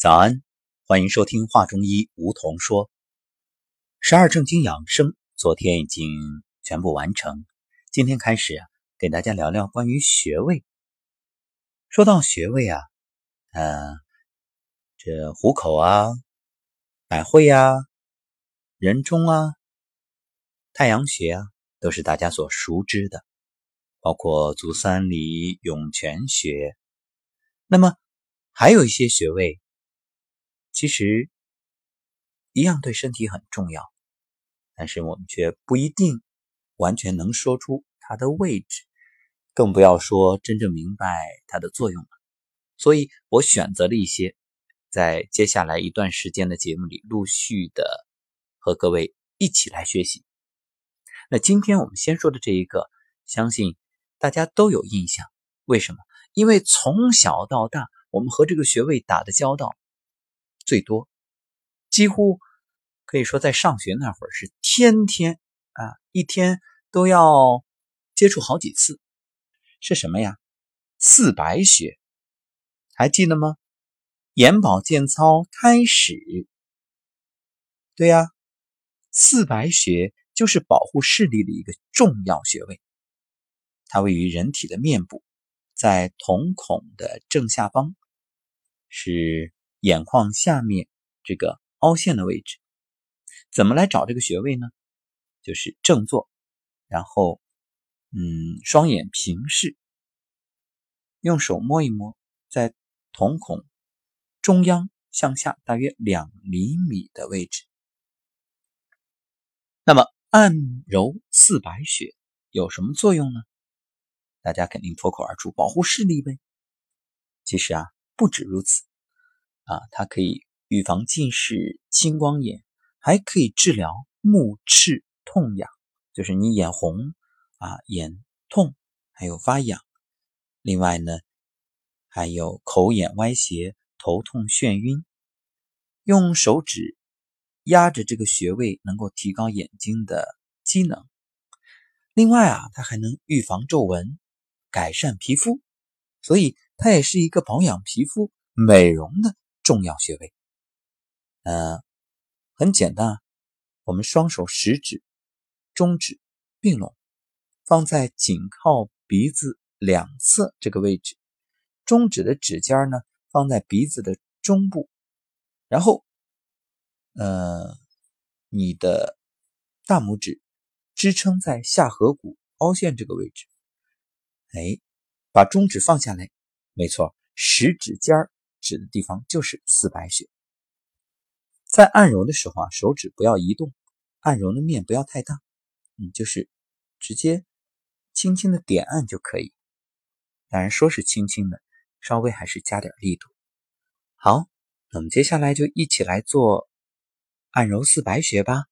早安，欢迎收听《话中医》，梧桐说。十二正经养生，昨天已经全部完成。今天开始啊，给大家聊聊关于穴位。说到穴位啊，呃，这虎口啊、百会啊、人中啊、太阳穴啊，都是大家所熟知的，包括足三里、涌泉穴。那么还有一些穴位。其实一样对身体很重要，但是我们却不一定完全能说出它的位置，更不要说真正明白它的作用了。所以我选择了一些，在接下来一段时间的节目里陆续的和各位一起来学习。那今天我们先说的这一个，相信大家都有印象。为什么？因为从小到大，我们和这个穴位打的交道。最多，几乎可以说在上学那会儿是天天啊，一天都要接触好几次。是什么呀？四白穴，还记得吗？眼保健操开始。对呀，四白穴就是保护视力的一个重要穴位，它位于人体的面部，在瞳孔的正下方，是。眼眶下面这个凹陷的位置，怎么来找这个穴位呢？就是正坐，然后，嗯，双眼平视，用手摸一摸，在瞳孔中央向下大约两厘米的位置。那么按揉四白穴有什么作用呢？大家肯定脱口而出，保护视力呗。其实啊，不止如此。啊，它可以预防近视、青光眼，还可以治疗目赤痛痒，就是你眼红啊、眼痛，还有发痒。另外呢，还有口眼歪斜、头痛眩晕。用手指压着这个穴位，能够提高眼睛的机能。另外啊，它还能预防皱纹，改善皮肤，所以它也是一个保养皮肤、美容的。重要穴位，呃，很简单，我们双手食指、中指并拢，放在紧靠鼻子两侧这个位置，中指的指尖呢放在鼻子的中部，然后，呃，你的大拇指支撑在下颌骨凹陷这个位置，哎，把中指放下来，没错，食指尖儿。指的地方就是四白穴，在按揉的时候啊，手指不要移动，按揉的面不要太大，你就是直接轻轻的点按就可以。当然说是轻轻的，稍微还是加点力度。好，那么接下来就一起来做按揉四白穴吧。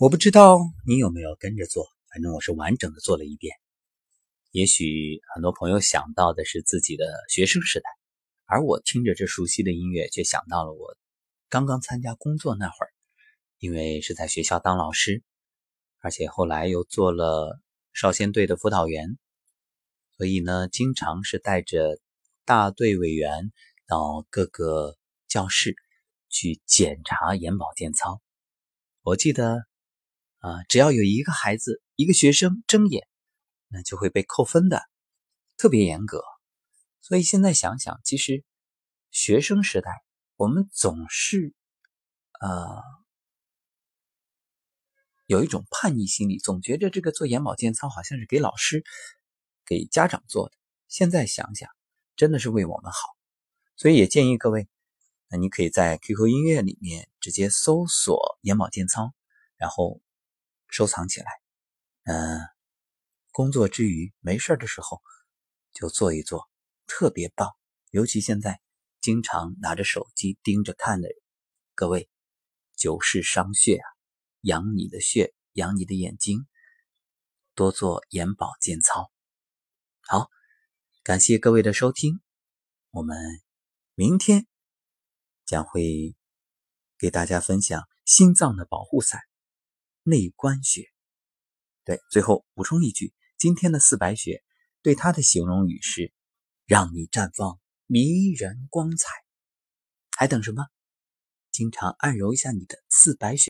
我不知道你有没有跟着做，反正我是完整的做了一遍。也许很多朋友想到的是自己的学生时代，而我听着这熟悉的音乐，却想到了我刚刚参加工作那会儿，因为是在学校当老师，而且后来又做了少先队的辅导员，所以呢，经常是带着大队委员到各个教室去检查眼保健操。我记得。啊，只要有一个孩子、一个学生睁眼，那就会被扣分的，特别严格。所以现在想想，其实学生时代我们总是呃有一种叛逆心理，总觉着这个做眼保健操好像是给老师、给家长做的。现在想想，真的是为我们好。所以也建议各位，那你可以在 QQ 音乐里面直接搜索“眼保健操”，然后。收藏起来，嗯，工作之余没事的时候就做一做，特别棒。尤其现在经常拿着手机盯着看的各位，久视伤血啊，养你的血，养你的眼睛，多做眼保健操。好，感谢各位的收听，我们明天将会给大家分享心脏的保护伞。内关穴，对，最后补充一句，今天的四白穴对它的形容语是“让你绽放迷人光彩”，还等什么？经常按揉一下你的四白穴。